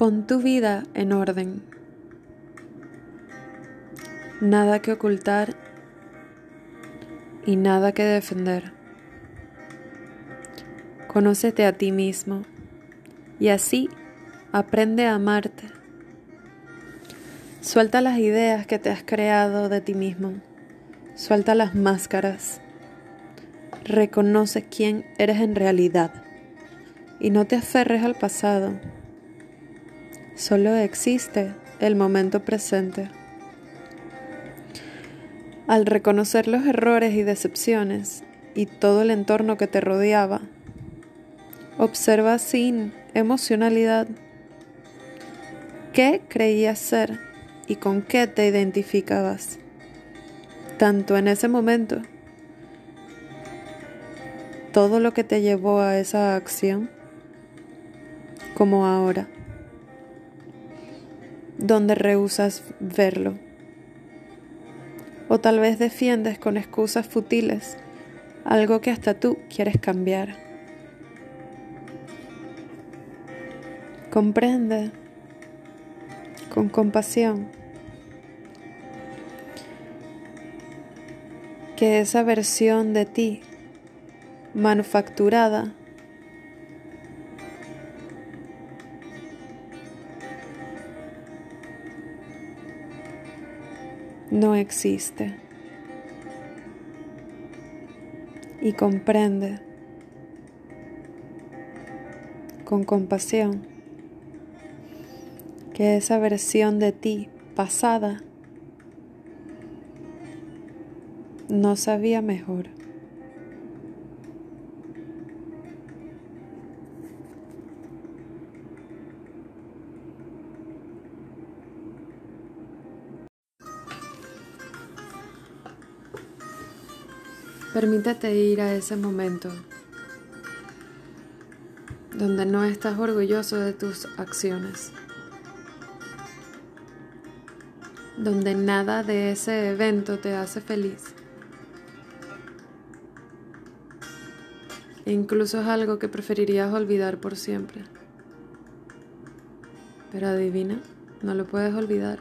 Pon tu vida en orden. Nada que ocultar y nada que defender. Conócete a ti mismo y así aprende a amarte. Suelta las ideas que te has creado de ti mismo. Suelta las máscaras. Reconoce quién eres en realidad y no te aferres al pasado. Solo existe el momento presente. Al reconocer los errores y decepciones y todo el entorno que te rodeaba, observa sin emocionalidad qué creías ser y con qué te identificabas, tanto en ese momento, todo lo que te llevó a esa acción, como ahora, donde rehusas verlo. O tal vez defiendes con excusas futiles algo que hasta tú quieres cambiar. Comprende con compasión que esa versión de ti manufacturada no existe. Y comprende con compasión que esa versión de ti pasada no sabía mejor. Permítete ir a ese momento donde no estás orgulloso de tus acciones, donde nada de ese evento te hace feliz. E incluso es algo que preferirías olvidar por siempre. Pero adivina, no lo puedes olvidar.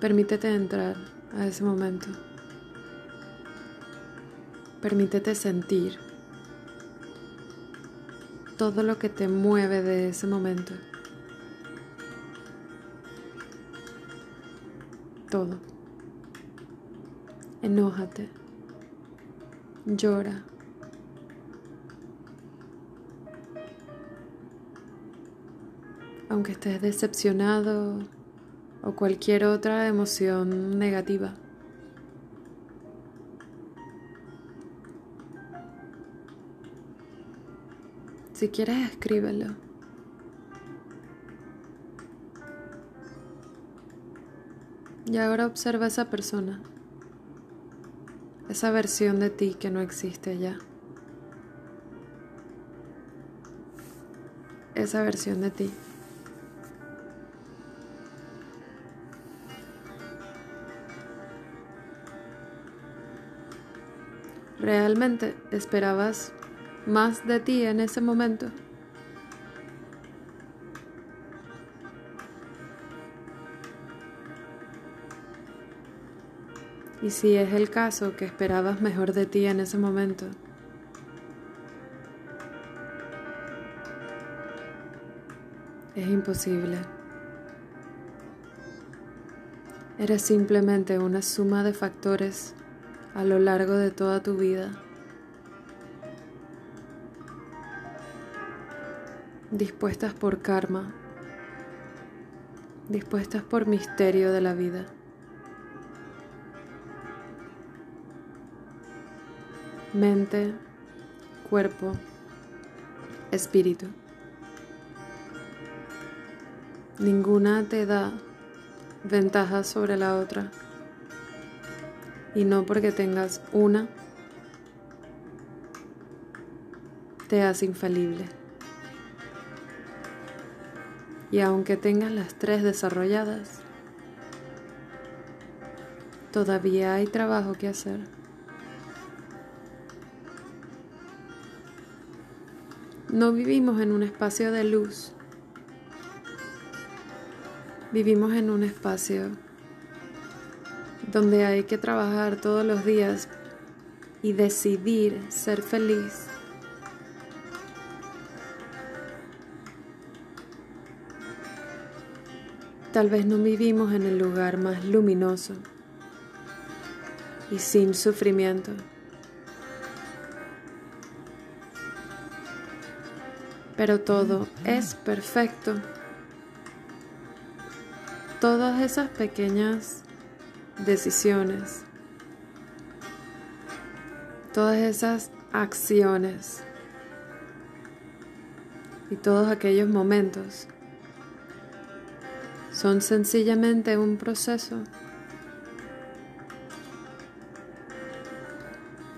Permítete entrar a ese momento. Permítete sentir todo lo que te mueve de ese momento. Todo. Enójate. Llora. Aunque estés decepcionado o cualquier otra emoción negativa. Si quieres, escríbelo. Y ahora observa esa persona, esa versión de ti que no existe ya. Esa versión de ti. ¿Realmente esperabas más de ti en ese momento? Y si es el caso que esperabas mejor de ti en ese momento, es imposible. Eres simplemente una suma de factores a lo largo de toda tu vida. Dispuestas por karma, dispuestas por misterio de la vida. Mente, cuerpo, espíritu. Ninguna te da ventaja sobre la otra y no porque tengas una te hace infalible. Y aunque tengas las tres desarrolladas, todavía hay trabajo que hacer. No vivimos en un espacio de luz. Vivimos en un espacio donde hay que trabajar todos los días y decidir ser feliz. Tal vez no vivimos en el lugar más luminoso y sin sufrimiento. pero todo es perfecto. Todas esas pequeñas decisiones, todas esas acciones y todos aquellos momentos son sencillamente un proceso,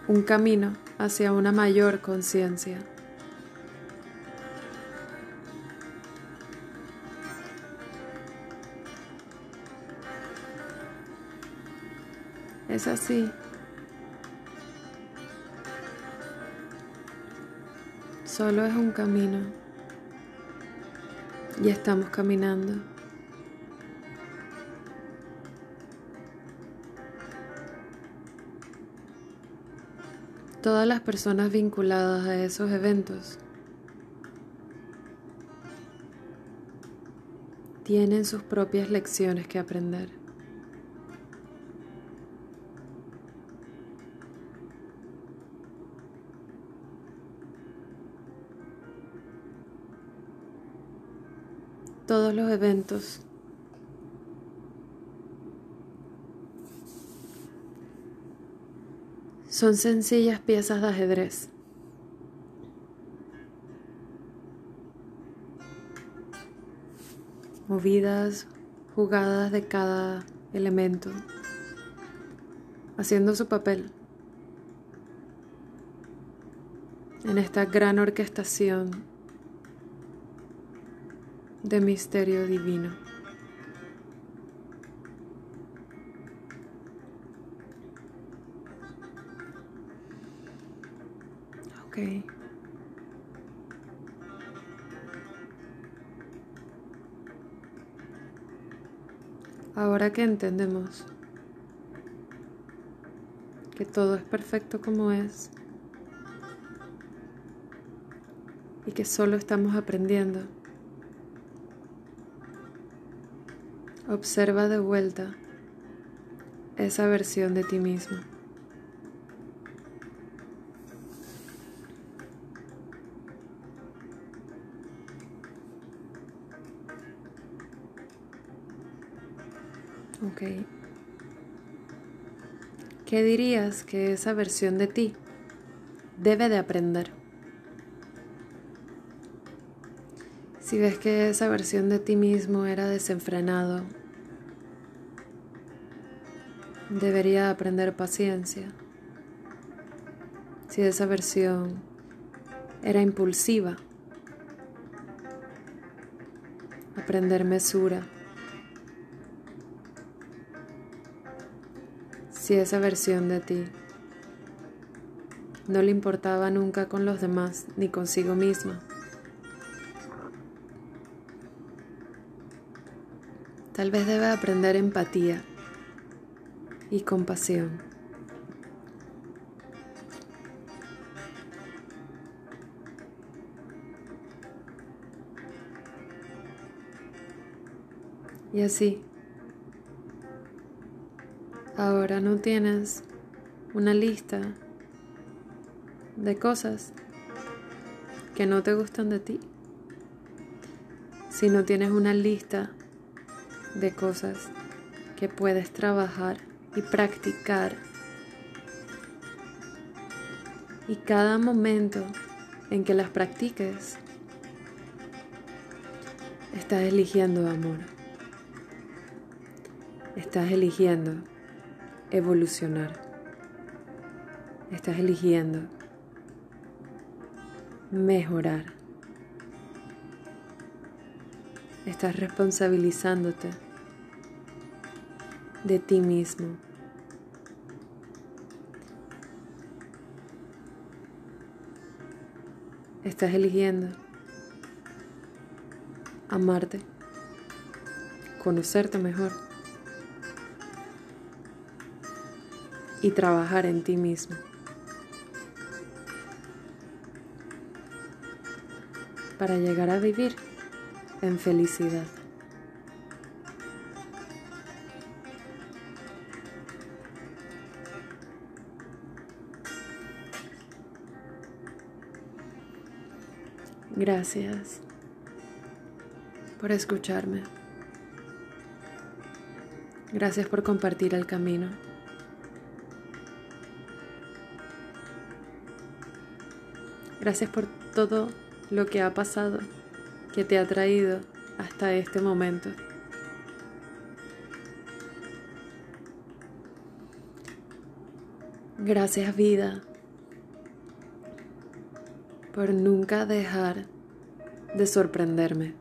un camino hacia una mayor conciencia. Es así. Solo es un camino. Y estamos caminando. Todas las personas vinculadas a esos eventos tienen sus propias lecciones que aprender. Todos los eventos. Son sencillas piezas de ajedrez. Movidas, jugadas de cada elemento, haciendo su papel en esta gran orquestación de misterio divino. Ok. Ahora que entendemos que todo es perfecto como es y que solo estamos aprendiendo, Observa de vuelta esa versión de ti mismo. Ok. ¿Qué dirías que esa versión de ti debe de aprender? Si ves que esa versión de ti mismo era desenfrenado, debería aprender paciencia. Si esa versión era impulsiva, aprender mesura. Si esa versión de ti no le importaba nunca con los demás ni consigo misma, tal vez debe aprender empatía y compasión. Y así, ahora no tienes una lista de cosas que no te gustan de ti, si no tienes una lista de cosas que puedes trabajar y practicar. Y cada momento en que las practiques, estás eligiendo amor. Estás eligiendo evolucionar. Estás eligiendo mejorar. Estás responsabilizándote de ti mismo. estás eligiendo amarte, conocerte mejor y trabajar en ti mismo. para llegar a vivir en felicidad. Gracias por escucharme. Gracias por compartir el camino. Gracias por todo lo que ha pasado que te ha traído hasta este momento. Gracias vida por nunca dejar de sorprenderme.